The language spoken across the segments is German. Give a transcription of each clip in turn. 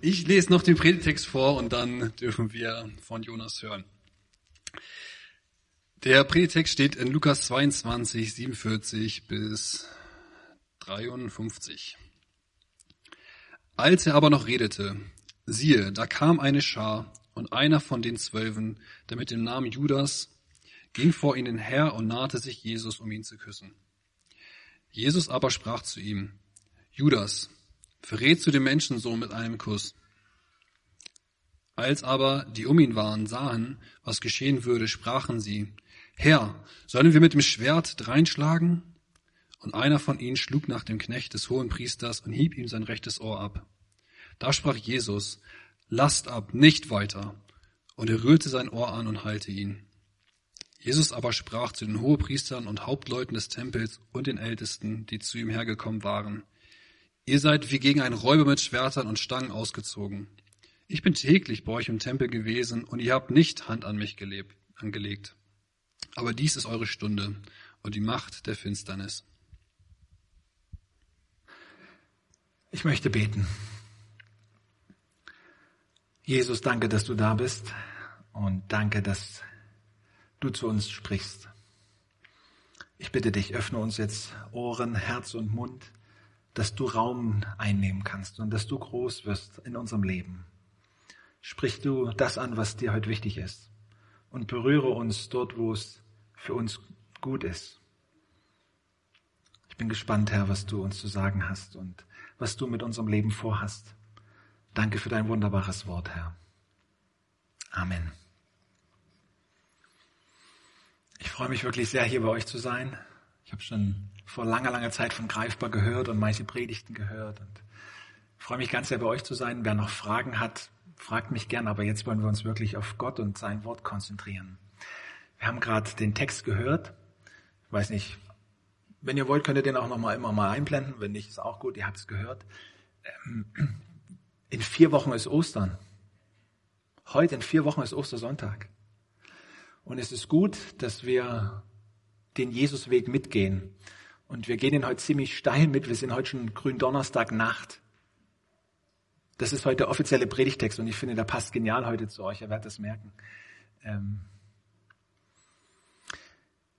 Ich lese noch den Predigtext vor und dann dürfen wir von Jonas hören. Der Predigtext steht in Lukas 22, 47 bis 53. Als er aber noch redete, siehe, da kam eine Schar und einer von den Zwölfen, der mit dem Namen Judas, ging vor ihnen her und nahte sich Jesus, um ihn zu küssen. Jesus aber sprach zu ihm, Judas, verrätst du den Menschensohn mit einem Kuss? Als aber die um ihn waren sahen, was geschehen würde, sprachen sie, Herr, sollen wir mit dem Schwert dreinschlagen? Und einer von ihnen schlug nach dem Knecht des hohen Priesters und hieb ihm sein rechtes Ohr ab. Da sprach Jesus, lasst ab, nicht weiter. Und er rührte sein Ohr an und heilte ihn. Jesus aber sprach zu den Hohepriestern und Hauptleuten des Tempels und den Ältesten, die zu ihm hergekommen waren, Ihr seid wie gegen einen Räuber mit Schwertern und Stangen ausgezogen. Ich bin täglich bei euch im Tempel gewesen und ihr habt nicht Hand an mich gelebt, angelegt. Aber dies ist eure Stunde und die Macht der Finsternis. Ich möchte beten. Jesus, danke, dass du da bist und danke, dass du zu uns sprichst. Ich bitte dich, öffne uns jetzt Ohren, Herz und Mund dass du Raum einnehmen kannst und dass du groß wirst in unserem Leben. Sprich du das an, was dir heute wichtig ist und berühre uns dort, wo es für uns gut ist. Ich bin gespannt, Herr, was du uns zu sagen hast und was du mit unserem Leben vorhast. Danke für dein wunderbares Wort, Herr. Amen. Ich freue mich wirklich sehr, hier bei euch zu sein. Ich habe schon vor langer, langer Zeit von Greifbar gehört und manche Predigten gehört und freue mich ganz sehr bei euch zu sein. Wer noch Fragen hat, fragt mich gern, aber jetzt wollen wir uns wirklich auf Gott und sein Wort konzentrieren. Wir haben gerade den Text gehört. Ich weiß nicht, wenn ihr wollt, könnt ihr den auch noch mal immer mal einblenden. Wenn nicht, ist auch gut, ihr habt es gehört. Ähm, in vier Wochen ist Ostern. Heute in vier Wochen ist Ostersonntag. Und es ist gut, dass wir den Jesusweg mitgehen. Und wir gehen ihn heute ziemlich steil mit. Wir sind heute schon Gründonnerstag Nacht. Das ist heute der offizielle Predigtext und ich finde, der passt genial heute zu euch. Ihr werdet das merken. Ähm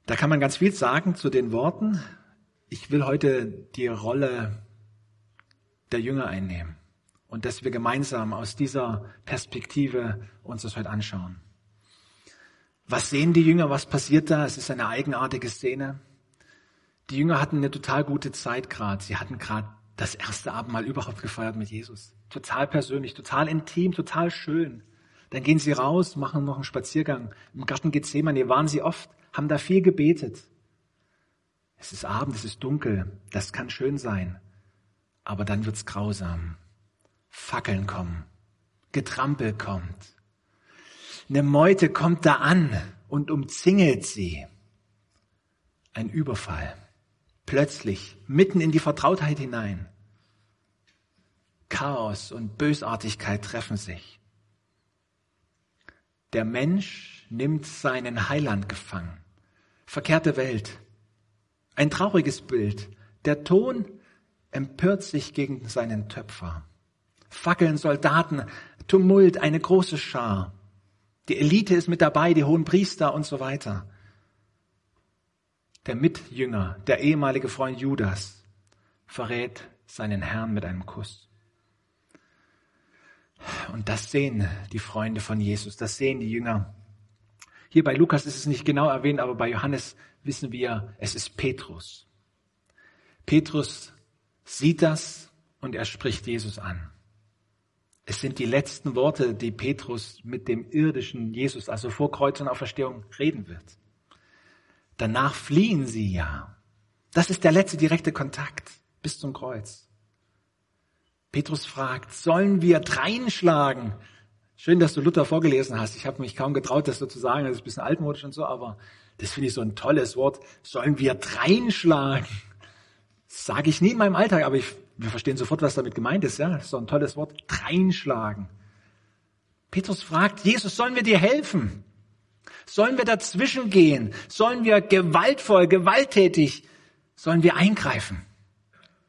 da kann man ganz viel sagen zu den Worten. Ich will heute die Rolle der Jünger einnehmen und dass wir gemeinsam aus dieser Perspektive uns das heute anschauen. Was sehen die Jünger? Was passiert da? Es ist eine eigenartige Szene. Die Jünger hatten eine total gute Zeit gerade. Sie hatten gerade das erste Abendmahl überhaupt gefeiert mit Jesus. Total persönlich, total intim, total schön. Dann gehen sie raus, machen noch einen Spaziergang. Im Garten Gethsemane waren sie oft, haben da viel gebetet. Es ist Abend, es ist dunkel, das kann schön sein. Aber dann wird's grausam. Fackeln kommen, Getrampel kommt. Eine Meute kommt da an und umzingelt sie. Ein Überfall plötzlich mitten in die Vertrautheit hinein. Chaos und Bösartigkeit treffen sich. Der Mensch nimmt seinen Heiland gefangen. Verkehrte Welt. Ein trauriges Bild. Der Ton empört sich gegen seinen Töpfer. Fackeln, Soldaten, Tumult, eine große Schar. Die Elite ist mit dabei, die hohen Priester und so weiter der Mitjünger, der ehemalige Freund Judas, verrät seinen Herrn mit einem Kuss. Und das sehen die Freunde von Jesus, das sehen die Jünger. Hier bei Lukas ist es nicht genau erwähnt, aber bei Johannes wissen wir, es ist Petrus. Petrus sieht das und er spricht Jesus an. Es sind die letzten Worte, die Petrus mit dem irdischen Jesus, also vor Kreuz und Auferstehung, reden wird. Danach fliehen sie ja. Das ist der letzte direkte Kontakt bis zum Kreuz. Petrus fragt, sollen wir dreinschlagen? Schön, dass du Luther vorgelesen hast. Ich habe mich kaum getraut, das so zu sagen. Das ist ein bisschen altmodisch und so, aber das finde ich so ein tolles Wort. Sollen wir dreinschlagen? Sage ich nie in meinem Alltag, aber ich, wir verstehen sofort, was damit gemeint ist. Ja, das ist so ein tolles Wort. Dreinschlagen. Petrus fragt, Jesus, sollen wir dir helfen? Sollen wir dazwischen gehen? Sollen wir gewaltvoll, gewalttätig, sollen wir eingreifen?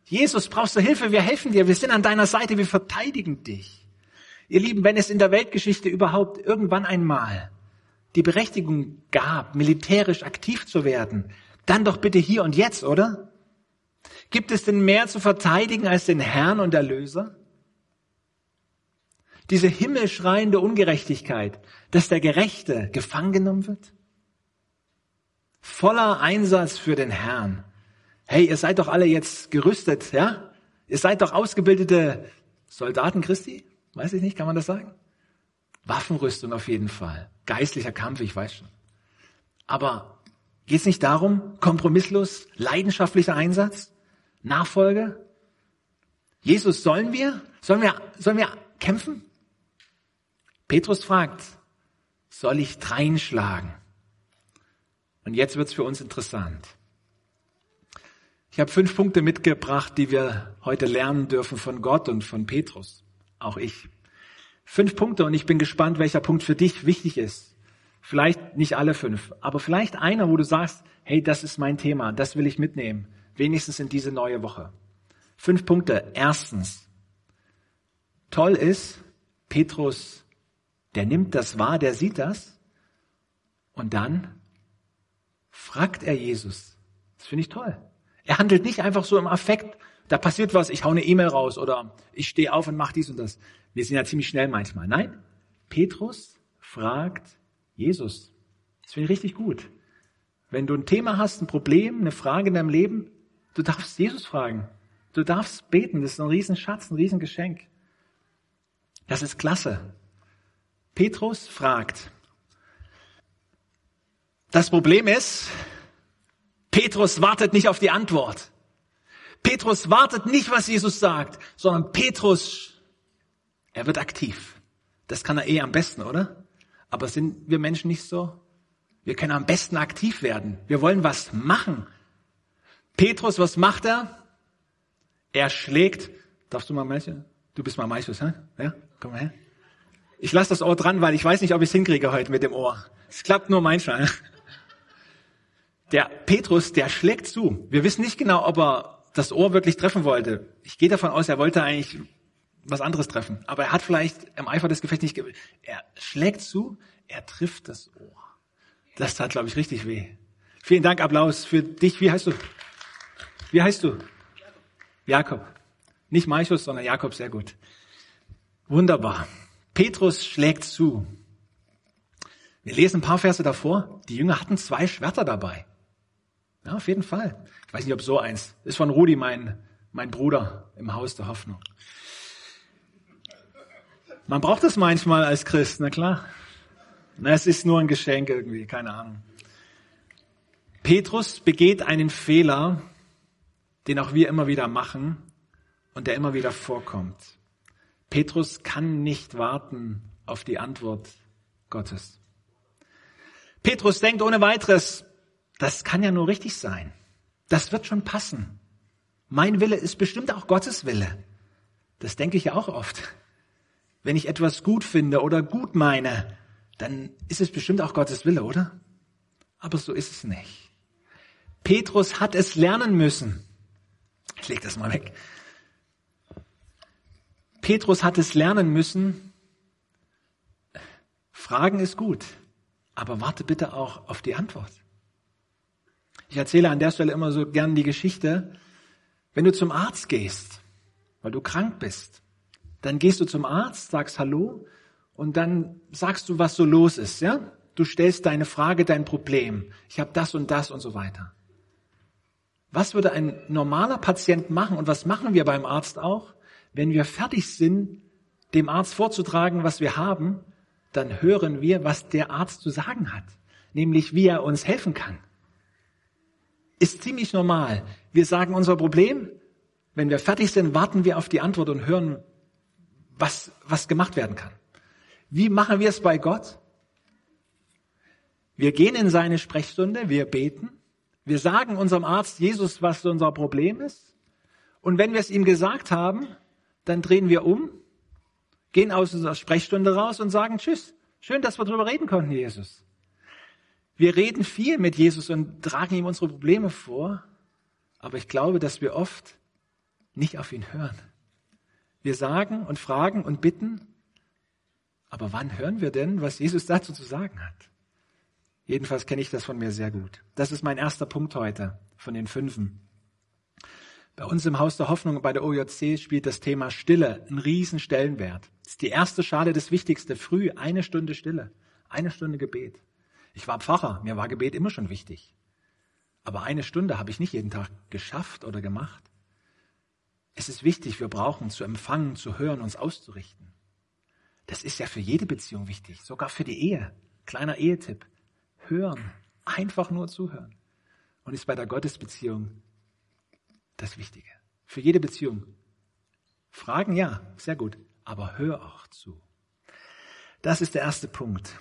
Jesus, brauchst du Hilfe? Wir helfen dir. Wir sind an deiner Seite. Wir verteidigen dich. Ihr Lieben, wenn es in der Weltgeschichte überhaupt irgendwann einmal die Berechtigung gab, militärisch aktiv zu werden, dann doch bitte hier und jetzt, oder? Gibt es denn mehr zu verteidigen als den Herrn und Erlöser? Diese himmelschreiende Ungerechtigkeit, dass der Gerechte gefangen genommen wird? Voller Einsatz für den Herrn. Hey, ihr seid doch alle jetzt gerüstet, ja? Ihr seid doch ausgebildete Soldaten Christi? Weiß ich nicht, kann man das sagen? Waffenrüstung auf jeden Fall. Geistlicher Kampf, ich weiß schon. Aber geht es nicht darum, kompromisslos, leidenschaftlicher Einsatz, Nachfolge? Jesus, sollen wir? Sollen wir, sollen wir kämpfen? Petrus fragt, soll ich dreinschlagen? Und jetzt wird's für uns interessant. Ich habe fünf Punkte mitgebracht, die wir heute lernen dürfen von Gott und von Petrus. Auch ich. Fünf Punkte und ich bin gespannt, welcher Punkt für dich wichtig ist. Vielleicht nicht alle fünf, aber vielleicht einer, wo du sagst, hey, das ist mein Thema, das will ich mitnehmen, wenigstens in diese neue Woche. Fünf Punkte. Erstens, toll ist, Petrus, der nimmt das wahr, der sieht das und dann fragt er Jesus. Das finde ich toll. Er handelt nicht einfach so im Affekt, da passiert was, ich hau eine E-Mail raus oder ich stehe auf und mache dies und das. Wir sind ja ziemlich schnell manchmal. Nein, Petrus fragt Jesus. Das finde ich richtig gut. Wenn du ein Thema hast, ein Problem, eine Frage in deinem Leben, du darfst Jesus fragen. Du darfst beten. Das ist ein Riesenschatz, ein Riesengeschenk. Das ist klasse. Petrus fragt. Das Problem ist, Petrus wartet nicht auf die Antwort. Petrus wartet nicht, was Jesus sagt, sondern Petrus er wird aktiv. Das kann er eh am besten, oder? Aber sind wir Menschen nicht so? Wir können am besten aktiv werden. Wir wollen was machen. Petrus, was macht er? Er schlägt. Darfst du mal Melchior? Du bist mal Malchus, hä? Ja? Komm mal her. Ich lasse das Ohr dran, weil ich weiß nicht, ob ich es hinkriege heute mit dem Ohr. Es klappt nur manchmal. Der Petrus, der schlägt zu. Wir wissen nicht genau, ob er das Ohr wirklich treffen wollte. Ich gehe davon aus, er wollte eigentlich was anderes treffen. Aber er hat vielleicht im Eifer des Gefechts nicht gewählt. Er schlägt zu, er trifft das Ohr. Das tat, glaube ich, richtig weh. Vielen Dank, Applaus für dich. Wie heißt du? Wie heißt du? Jakob. Nicht Malchus, sondern Jakob, sehr gut. Wunderbar. Petrus schlägt zu. Wir lesen ein paar Verse davor. Die Jünger hatten zwei Schwerter dabei. Ja, auf jeden Fall. Ich weiß nicht, ob so eins. Ist von Rudi, mein, mein Bruder im Haus der Hoffnung. Man braucht es manchmal als Christ, na klar. Na, es ist nur ein Geschenk irgendwie, keine Ahnung. Petrus begeht einen Fehler, den auch wir immer wieder machen und der immer wieder vorkommt. Petrus kann nicht warten auf die Antwort Gottes. Petrus denkt ohne weiteres, das kann ja nur richtig sein. Das wird schon passen. Mein Wille ist bestimmt auch Gottes Wille. Das denke ich ja auch oft. Wenn ich etwas gut finde oder gut meine, dann ist es bestimmt auch Gottes Wille, oder? Aber so ist es nicht. Petrus hat es lernen müssen. Ich leg das mal weg. Petrus hat es lernen müssen. Fragen ist gut, aber warte bitte auch auf die Antwort. Ich erzähle an der Stelle immer so gern die Geschichte, wenn du zum Arzt gehst, weil du krank bist, dann gehst du zum Arzt, sagst Hallo und dann sagst du, was so los ist, ja? Du stellst deine Frage, dein Problem. Ich habe das und das und so weiter. Was würde ein normaler Patient machen und was machen wir beim Arzt auch? Wenn wir fertig sind, dem Arzt vorzutragen, was wir haben, dann hören wir, was der Arzt zu sagen hat, nämlich wie er uns helfen kann. Ist ziemlich normal. Wir sagen unser Problem, wenn wir fertig sind, warten wir auf die Antwort und hören, was, was gemacht werden kann. Wie machen wir es bei Gott? Wir gehen in seine Sprechstunde, wir beten, wir sagen unserem Arzt Jesus, was unser Problem ist. Und wenn wir es ihm gesagt haben, dann drehen wir um, gehen aus unserer Sprechstunde raus und sagen Tschüss. Schön, dass wir darüber reden konnten, Jesus. Wir reden viel mit Jesus und tragen ihm unsere Probleme vor, aber ich glaube, dass wir oft nicht auf ihn hören. Wir sagen und fragen und bitten, Aber wann hören wir denn, was Jesus dazu zu sagen hat? Jedenfalls kenne ich das von mir sehr gut. Das ist mein erster Punkt heute von den fünfen. Bei uns im Haus der Hoffnung und bei der OJC spielt das Thema Stille einen riesen Stellenwert. Das ist die erste Schale, das Wichtigste. Früh eine Stunde Stille, eine Stunde Gebet. Ich war Pfarrer, mir war Gebet immer schon wichtig. Aber eine Stunde habe ich nicht jeden Tag geschafft oder gemacht. Es ist wichtig, wir brauchen zu empfangen, zu hören, uns auszurichten. Das ist ja für jede Beziehung wichtig, sogar für die Ehe. Kleiner Ehetipp. Hören, einfach nur zuhören. Und ist bei der Gottesbeziehung das Wichtige. Für jede Beziehung. Fragen ja, sehr gut, aber hör auch zu. Das ist der erste Punkt.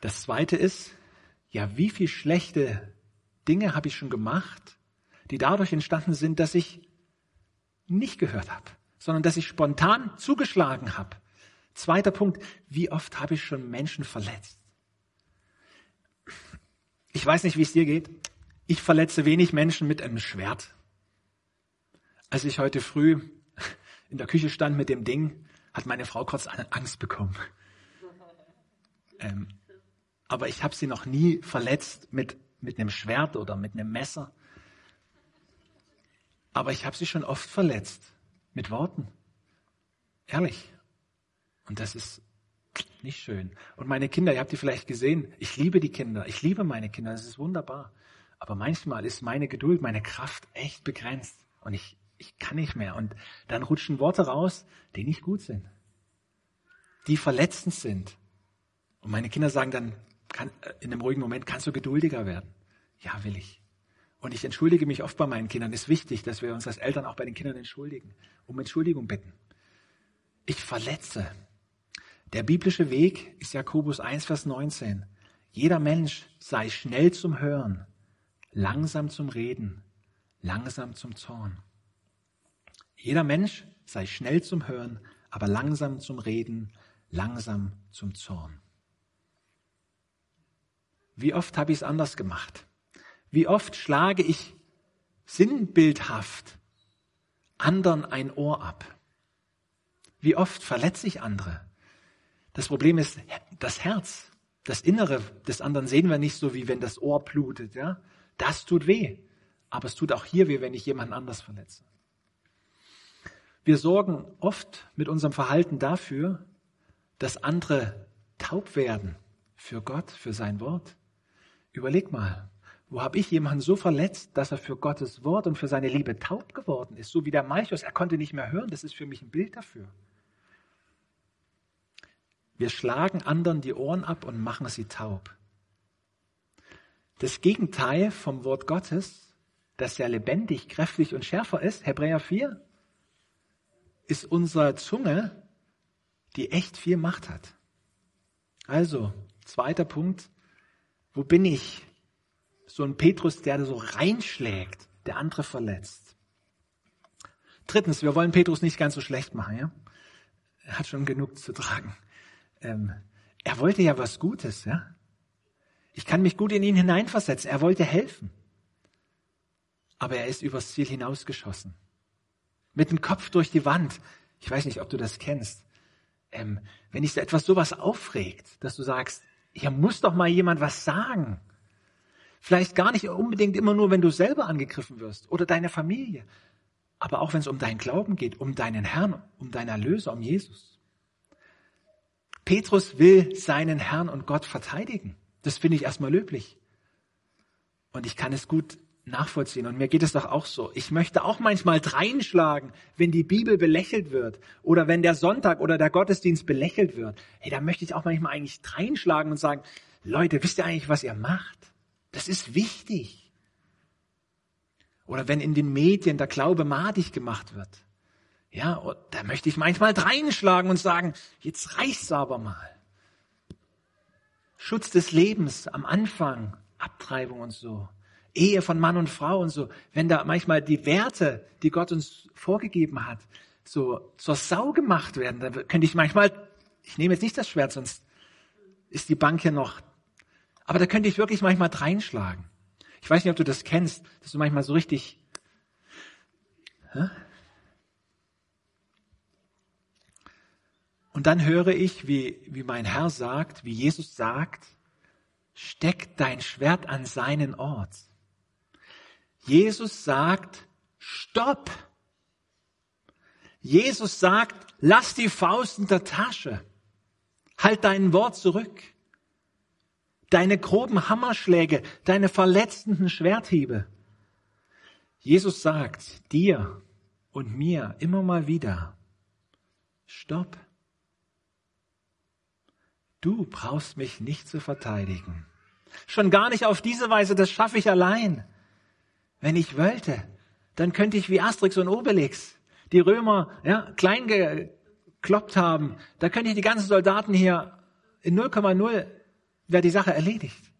Das zweite ist, ja, wie viel schlechte Dinge habe ich schon gemacht, die dadurch entstanden sind, dass ich nicht gehört habe, sondern dass ich spontan zugeschlagen habe. Zweiter Punkt, wie oft habe ich schon Menschen verletzt? Ich weiß nicht, wie es dir geht. Ich verletze wenig Menschen mit einem Schwert. Als ich heute früh in der Küche stand mit dem Ding, hat meine Frau kurz Angst bekommen. Ähm, aber ich habe sie noch nie verletzt mit, mit einem Schwert oder mit einem Messer. Aber ich habe sie schon oft verletzt mit Worten. Ehrlich. Und das ist nicht schön. Und meine Kinder, ihr habt die vielleicht gesehen, ich liebe die Kinder, ich liebe meine Kinder, das ist wunderbar. Aber manchmal ist meine Geduld, meine Kraft echt begrenzt. Und ich, ich kann nicht mehr. Und dann rutschen Worte raus, die nicht gut sind. Die verletzend sind. Und meine Kinder sagen dann, kann, äh, in einem ruhigen Moment, kannst du geduldiger werden? Ja, will ich. Und ich entschuldige mich oft bei meinen Kindern. Es ist wichtig, dass wir uns als Eltern auch bei den Kindern entschuldigen, um Entschuldigung bitten. Ich verletze. Der biblische Weg ist Jakobus 1, Vers 19. Jeder Mensch sei schnell zum Hören, langsam zum Reden, langsam zum Zorn. Jeder Mensch sei schnell zum Hören, aber langsam zum Reden, langsam zum Zorn. Wie oft habe ich es anders gemacht? Wie oft schlage ich sinnbildhaft anderen ein Ohr ab? Wie oft verletze ich andere? Das Problem ist das Herz, das Innere des anderen sehen wir nicht so, wie wenn das Ohr blutet. Ja? Das tut weh. Aber es tut auch hier weh, wenn ich jemanden anders verletze. Wir sorgen oft mit unserem Verhalten dafür, dass andere taub werden für Gott, für sein Wort. Überleg mal, wo habe ich jemanden so verletzt, dass er für Gottes Wort und für seine Liebe taub geworden ist? So wie der Malchus, er konnte nicht mehr hören. Das ist für mich ein Bild dafür. Wir schlagen anderen die Ohren ab und machen sie taub. Das Gegenteil vom Wort Gottes, das ja lebendig, kräftig und schärfer ist, Hebräer 4, ist unsere Zunge, die echt viel Macht hat. Also, zweiter Punkt, wo bin ich? So ein Petrus, der so reinschlägt, der andere verletzt. Drittens, wir wollen Petrus nicht ganz so schlecht machen, ja? Er hat schon genug zu tragen. Ähm, er wollte ja was Gutes, ja? Ich kann mich gut in ihn hineinversetzen. Er wollte helfen. Aber er ist übers Ziel hinausgeschossen. Mit dem Kopf durch die Wand. Ich weiß nicht, ob du das kennst. Ähm, wenn dich so etwas sowas aufregt, dass du sagst, hier muss doch mal jemand was sagen. Vielleicht gar nicht unbedingt immer nur, wenn du selber angegriffen wirst oder deine Familie. Aber auch wenn es um deinen Glauben geht, um deinen Herrn, um deinen Erlöser, um Jesus. Petrus will seinen Herrn und Gott verteidigen. Das finde ich erstmal löblich. Und ich kann es gut nachvollziehen. Und mir geht es doch auch so. Ich möchte auch manchmal dreinschlagen, wenn die Bibel belächelt wird oder wenn der Sonntag oder der Gottesdienst belächelt wird. Hey, da möchte ich auch manchmal eigentlich dreinschlagen und sagen, Leute, wisst ihr eigentlich, was ihr macht? Das ist wichtig. Oder wenn in den Medien der Glaube madig gemacht wird. Ja, da möchte ich manchmal dreinschlagen und sagen, jetzt reicht's aber mal. Schutz des Lebens am Anfang, Abtreibung und so. Ehe von Mann und Frau und so. Wenn da manchmal die Werte, die Gott uns vorgegeben hat, so zur Sau gemacht werden, dann könnte ich manchmal, ich nehme jetzt nicht das Schwert, sonst ist die Bank hier noch, aber da könnte ich wirklich manchmal reinschlagen. Ich weiß nicht, ob du das kennst, dass du manchmal so richtig, hä? Und dann höre ich, wie, wie mein Herr sagt, wie Jesus sagt, steck dein Schwert an seinen Ort. Jesus sagt, stopp. Jesus sagt, lass die Faust in der Tasche. Halt dein Wort zurück. Deine groben Hammerschläge, deine verletzenden Schwerthiebe. Jesus sagt dir und mir immer mal wieder, stopp. Du brauchst mich nicht zu verteidigen. Schon gar nicht auf diese Weise, das schaffe ich allein. Wenn ich wollte, dann könnte ich wie Asterix und Obelix die Römer ja, klein gekloppt haben. Da könnte ich die ganzen Soldaten hier in 0,0 wäre die Sache erledigt.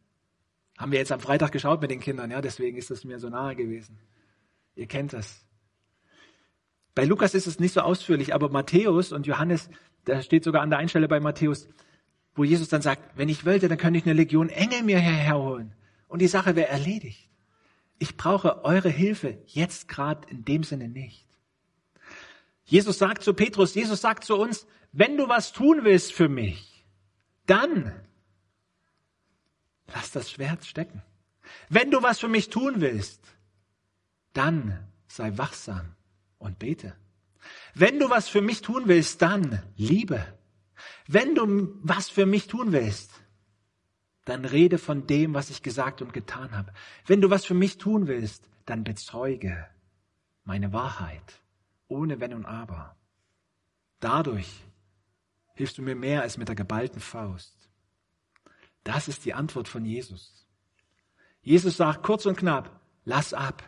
Haben wir jetzt am Freitag geschaut mit den Kindern, ja, deswegen ist das mir so nahe gewesen. Ihr kennt das. Bei Lukas ist es nicht so ausführlich, aber Matthäus und Johannes, da steht sogar an der Einstelle bei Matthäus, wo Jesus dann sagt, wenn ich wollte, dann könnte ich eine Legion Engel mir herholen und die Sache wäre erledigt. Ich brauche eure Hilfe jetzt gerade in dem Sinne nicht. Jesus sagt zu Petrus, Jesus sagt zu uns, wenn du was tun willst für mich, dann lass das Schwert stecken. Wenn du was für mich tun willst, dann sei wachsam und bete. Wenn du was für mich tun willst, dann liebe. Wenn du was für mich tun willst, dann rede von dem, was ich gesagt und getan habe. Wenn du was für mich tun willst, dann bezeuge meine Wahrheit, ohne Wenn und Aber. Dadurch hilfst du mir mehr als mit der geballten Faust. Das ist die Antwort von Jesus. Jesus sagt kurz und knapp, lass ab.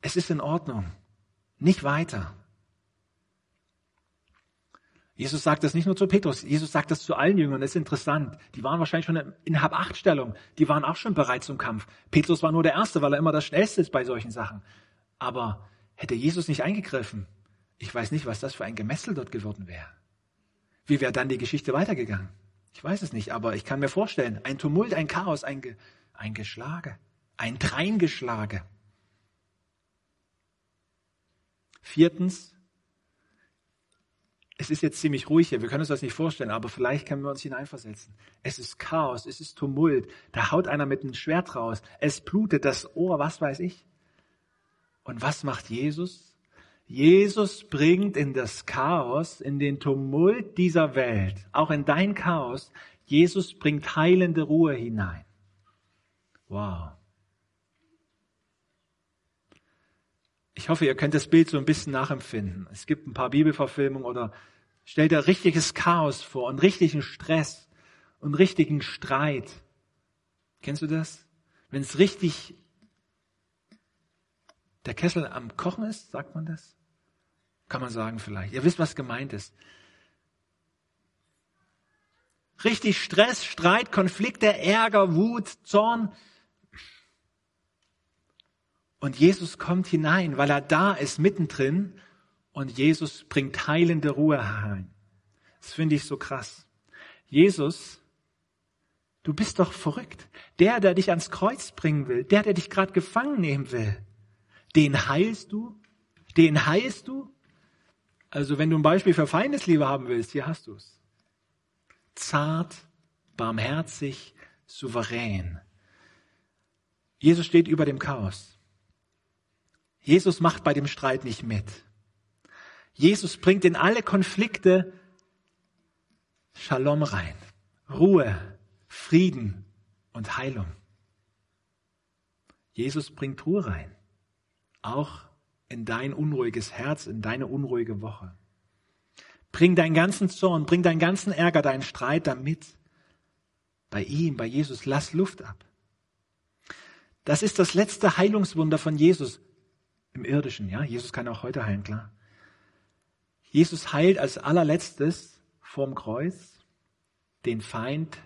Es ist in Ordnung. Nicht weiter. Jesus sagt das nicht nur zu Petrus, Jesus sagt das zu allen Jüngern. Das ist interessant. Die waren wahrscheinlich schon in Hab-Acht-Stellung. Die waren auch schon bereit zum Kampf. Petrus war nur der Erste, weil er immer das Schnellste ist bei solchen Sachen. Aber hätte Jesus nicht eingegriffen, ich weiß nicht, was das für ein Gemessel dort geworden wäre. Wie wäre dann die Geschichte weitergegangen? Ich weiß es nicht, aber ich kann mir vorstellen, ein Tumult, ein Chaos, ein, Ge ein Geschlage, ein Dreingeschlage. Viertens, es ist jetzt ziemlich ruhig hier, wir können uns das nicht vorstellen, aber vielleicht können wir uns hineinversetzen. Es ist Chaos, es ist Tumult, da haut einer mit einem Schwert raus, es blutet das Ohr, was weiß ich. Und was macht Jesus? Jesus bringt in das Chaos, in den Tumult dieser Welt, auch in dein Chaos, Jesus bringt heilende Ruhe hinein. Wow. Ich hoffe, ihr könnt das Bild so ein bisschen nachempfinden. Es gibt ein paar Bibelverfilmungen oder stellt dir richtiges Chaos vor und richtigen Stress und richtigen Streit. Kennst du das? Wenn es richtig der Kessel am Kochen ist, sagt man das? Kann man sagen vielleicht. Ihr wisst, was gemeint ist. Richtig Stress, Streit, Konflikte, Ärger, Wut, Zorn, und Jesus kommt hinein, weil er da ist, mittendrin. Und Jesus bringt heilende Ruhe herein. Das finde ich so krass. Jesus, du bist doch verrückt. Der, der dich ans Kreuz bringen will, der, der dich gerade gefangen nehmen will, den heilst du? Den heilst du? Also wenn du ein Beispiel für Feindesliebe haben willst, hier hast du es. Zart, barmherzig, souverän. Jesus steht über dem Chaos. Jesus macht bei dem Streit nicht mit. Jesus bringt in alle Konflikte Shalom rein. Ruhe, Frieden und Heilung. Jesus bringt Ruhe rein. Auch in dein unruhiges Herz, in deine unruhige Woche. Bring deinen ganzen Zorn, bring deinen ganzen Ärger, deinen Streit damit. Bei ihm, bei Jesus, lass Luft ab. Das ist das letzte Heilungswunder von Jesus im irdischen, ja. Jesus kann auch heute heilen, klar. Jesus heilt als allerletztes vorm Kreuz den Feind,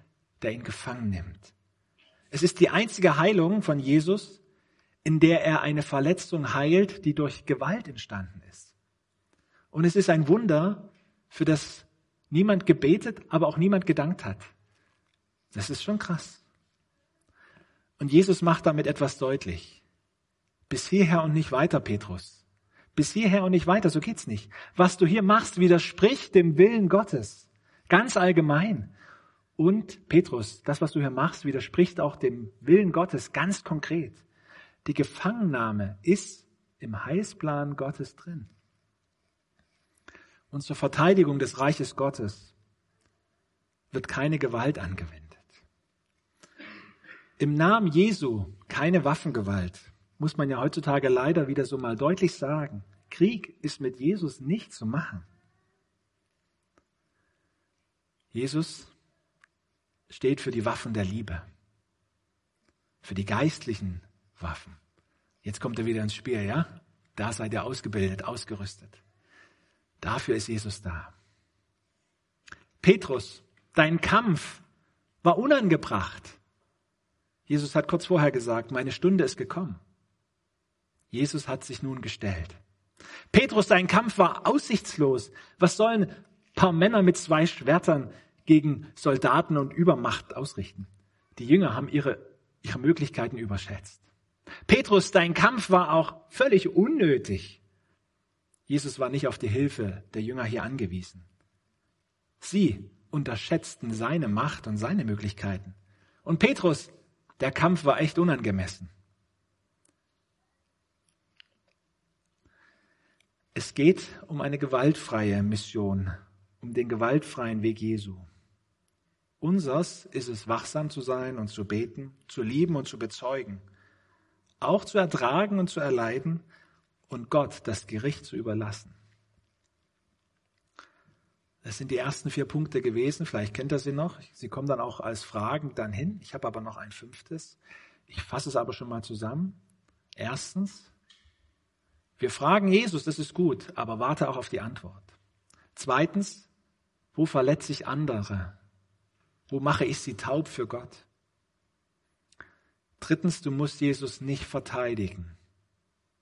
der ihn gefangen nimmt. Es ist die einzige Heilung von Jesus, in der er eine Verletzung heilt, die durch Gewalt entstanden ist. Und es ist ein Wunder, für das niemand gebetet, aber auch niemand gedankt hat. Das ist schon krass. Und Jesus macht damit etwas deutlich. Bis hierher und nicht weiter, Petrus. Bis hierher und nicht weiter, so geht's nicht. Was du hier machst, widerspricht dem Willen Gottes. Ganz allgemein. Und Petrus, das, was du hier machst, widerspricht auch dem Willen Gottes ganz konkret. Die Gefangennahme ist im Heilsplan Gottes drin. Und zur Verteidigung des Reiches Gottes wird keine Gewalt angewendet. Im Namen Jesu keine Waffengewalt, muss man ja heutzutage leider wieder so mal deutlich sagen. Krieg ist mit Jesus nicht zu machen. Jesus steht für die Waffen der Liebe, für die geistlichen Waffen. Jetzt kommt er wieder ins Spiel, ja? Da seid ihr ausgebildet, ausgerüstet. Dafür ist Jesus da. Petrus, dein Kampf war unangebracht. Jesus hat kurz vorher gesagt, meine Stunde ist gekommen. Jesus hat sich nun gestellt. Petrus, dein Kampf war aussichtslos. Was sollen paar Männer mit zwei Schwertern gegen Soldaten und Übermacht ausrichten? Die Jünger haben ihre, ihre Möglichkeiten überschätzt. Petrus, dein Kampf war auch völlig unnötig. Jesus war nicht auf die Hilfe der Jünger hier angewiesen. Sie unterschätzten seine Macht und seine Möglichkeiten. Und Petrus, der Kampf war echt unangemessen. Es geht um eine gewaltfreie Mission, um den gewaltfreien Weg Jesu. Unsers ist es, wachsam zu sein und zu beten, zu lieben und zu bezeugen, auch zu ertragen und zu erleiden und Gott das Gericht zu überlassen. Das sind die ersten vier Punkte gewesen. Vielleicht kennt ihr sie noch. Sie kommen dann auch als Fragen dann hin. Ich habe aber noch ein fünftes. Ich fasse es aber schon mal zusammen. Erstens, wir fragen Jesus, das ist gut, aber warte auch auf die Antwort. Zweitens, wo verletze ich andere? Wo mache ich sie taub für Gott? Drittens, du musst Jesus nicht verteidigen.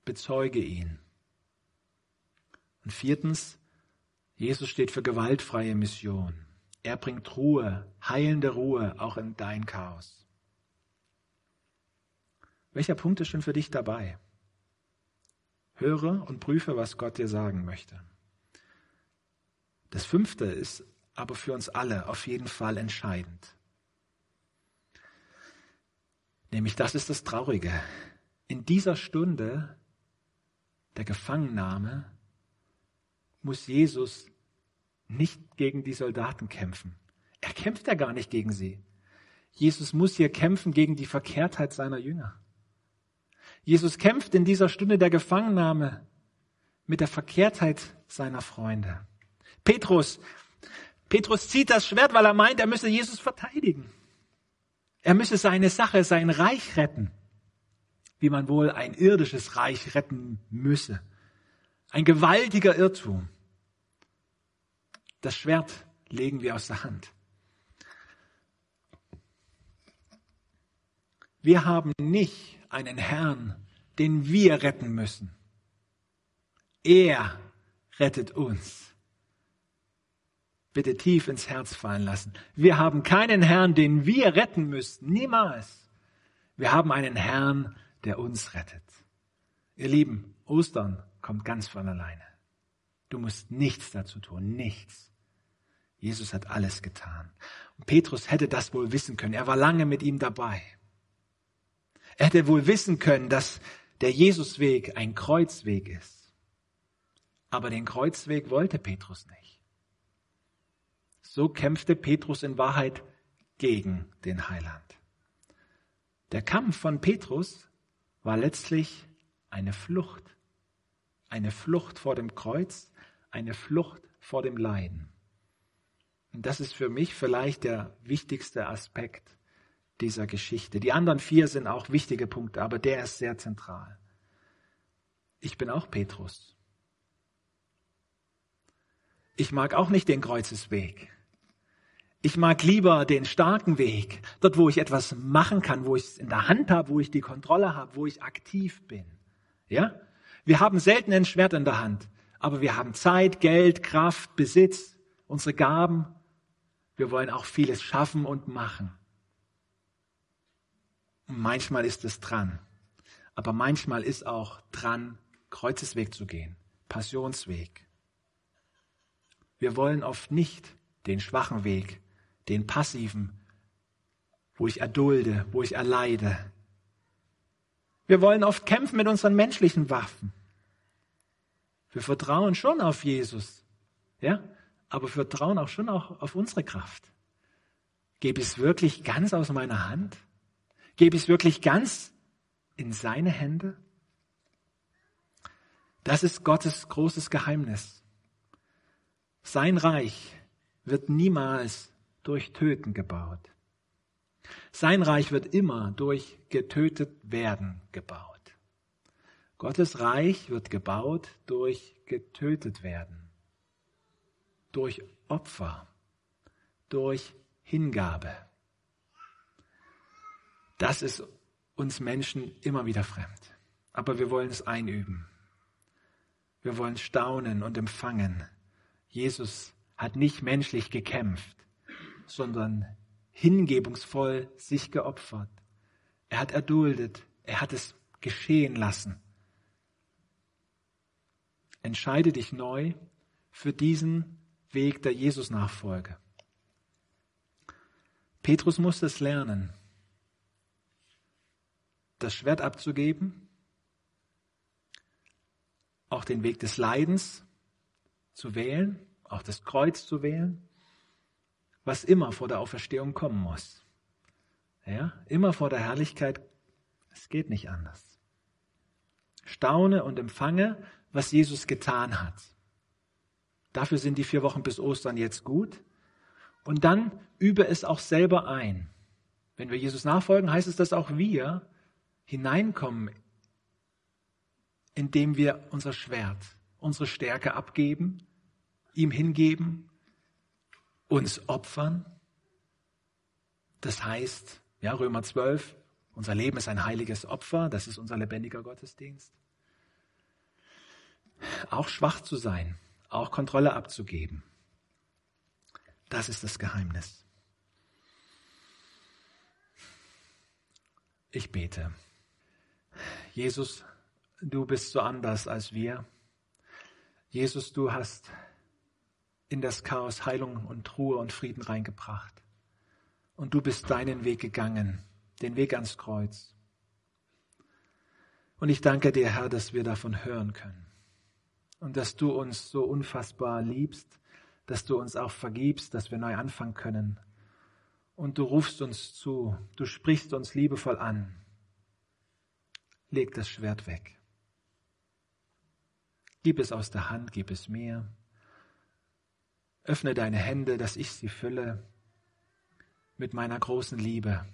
Bezeuge ihn. Und viertens, Jesus steht für gewaltfreie Mission. Er bringt Ruhe, heilende Ruhe auch in dein Chaos. Welcher Punkt ist schon für dich dabei? Höre und prüfe, was Gott dir sagen möchte. Das fünfte ist aber für uns alle auf jeden Fall entscheidend. Nämlich das ist das Traurige. In dieser Stunde der Gefangennahme muss Jesus nicht gegen die Soldaten kämpfen. Er kämpft ja gar nicht gegen sie. Jesus muss hier kämpfen gegen die Verkehrtheit seiner Jünger. Jesus kämpft in dieser Stunde der Gefangennahme mit der Verkehrtheit seiner Freunde. Petrus, Petrus zieht das Schwert, weil er meint, er müsse Jesus verteidigen. Er müsse seine Sache, sein Reich retten, wie man wohl ein irdisches Reich retten müsse. Ein gewaltiger Irrtum. Das Schwert legen wir aus der Hand. Wir haben nicht einen Herrn, den wir retten müssen. Er rettet uns. Bitte tief ins Herz fallen lassen. Wir haben keinen Herrn, den wir retten müssen. Niemals. Wir haben einen Herrn, der uns rettet. Ihr Lieben, Ostern kommt ganz von alleine. Du musst nichts dazu tun, nichts. Jesus hat alles getan. Und Petrus hätte das wohl wissen können. Er war lange mit ihm dabei. Er hätte wohl wissen können, dass der Jesusweg ein Kreuzweg ist. Aber den Kreuzweg wollte Petrus nicht. So kämpfte Petrus in Wahrheit gegen den Heiland. Der Kampf von Petrus war letztlich eine Flucht. Eine Flucht vor dem Kreuz, eine Flucht vor dem Leiden. Und das ist für mich vielleicht der wichtigste Aspekt dieser Geschichte. Die anderen vier sind auch wichtige Punkte, aber der ist sehr zentral. Ich bin auch Petrus. Ich mag auch nicht den Kreuzesweg. Ich mag lieber den starken Weg, dort wo ich etwas machen kann, wo ich es in der Hand habe, wo ich die Kontrolle habe, wo ich aktiv bin. Ja? Wir haben selten ein Schwert in der Hand, aber wir haben Zeit, Geld, Kraft, Besitz, unsere Gaben. Wir wollen auch vieles schaffen und machen. Manchmal ist es dran. Aber manchmal ist auch dran, Kreuzesweg zu gehen. Passionsweg. Wir wollen oft nicht den schwachen Weg, den passiven, wo ich erdulde, wo ich erleide. Wir wollen oft kämpfen mit unseren menschlichen Waffen. Wir vertrauen schon auf Jesus, ja, aber wir vertrauen auch schon auch auf unsere Kraft. Gebe es wirklich ganz aus meiner Hand? Gebe ich es wirklich ganz in seine Hände? Das ist Gottes großes Geheimnis. Sein Reich wird niemals durch Töten gebaut. Sein Reich wird immer durch getötet werden gebaut. Gottes Reich wird gebaut durch getötet werden, durch Opfer, durch Hingabe. Das ist uns Menschen immer wieder fremd. Aber wir wollen es einüben. Wir wollen staunen und empfangen. Jesus hat nicht menschlich gekämpft, sondern hingebungsvoll sich geopfert. Er hat erduldet. Er hat es geschehen lassen. Entscheide dich neu für diesen Weg der Jesus-Nachfolge. Petrus musste es lernen, das Schwert abzugeben, auch den Weg des Leidens zu wählen, auch das Kreuz zu wählen, was immer vor der Auferstehung kommen muss. Ja, immer vor der Herrlichkeit, es geht nicht anders. Staune und empfange, was Jesus getan hat. Dafür sind die vier Wochen bis Ostern jetzt gut. Und dann übe es auch selber ein. Wenn wir Jesus nachfolgen, heißt es, dass auch wir hineinkommen indem wir unser Schwert, unsere Stärke abgeben, ihm hingeben, uns opfern. Das heißt, ja, Römer 12, unser Leben ist ein heiliges Opfer, das ist unser lebendiger Gottesdienst. Auch schwach zu sein, auch Kontrolle abzugeben. Das ist das Geheimnis. Ich bete. Jesus, du bist so anders als wir. Jesus, du hast in das Chaos Heilung und Ruhe und Frieden reingebracht. Und du bist deinen Weg gegangen, den Weg ans Kreuz. Und ich danke dir, Herr, dass wir davon hören können. Und dass du uns so unfassbar liebst, dass du uns auch vergibst, dass wir neu anfangen können. Und du rufst uns zu, du sprichst uns liebevoll an. Leg das Schwert weg. Gib es aus der Hand, gib es mir. Öffne deine Hände, dass ich sie fülle mit meiner großen Liebe.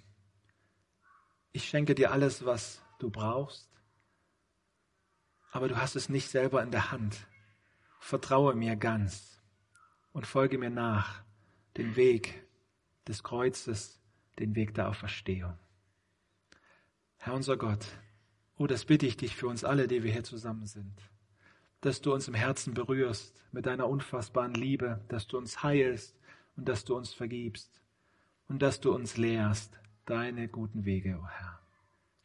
Ich schenke dir alles, was du brauchst, aber du hast es nicht selber in der Hand. Vertraue mir ganz und folge mir nach den Weg des Kreuzes, den Weg der Auferstehung. Herr unser Gott, oh, das bitte ich dich für uns alle, die wir hier zusammen sind dass du uns im Herzen berührst mit deiner unfassbaren Liebe, dass du uns heilst und dass du uns vergibst und dass du uns lehrst deine guten Wege, o oh Herr.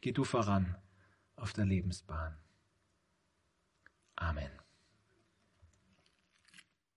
Geh du voran auf der Lebensbahn. Amen.